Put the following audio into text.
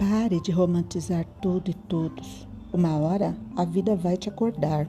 Pare de romantizar tudo e todos. Uma hora a vida vai te acordar.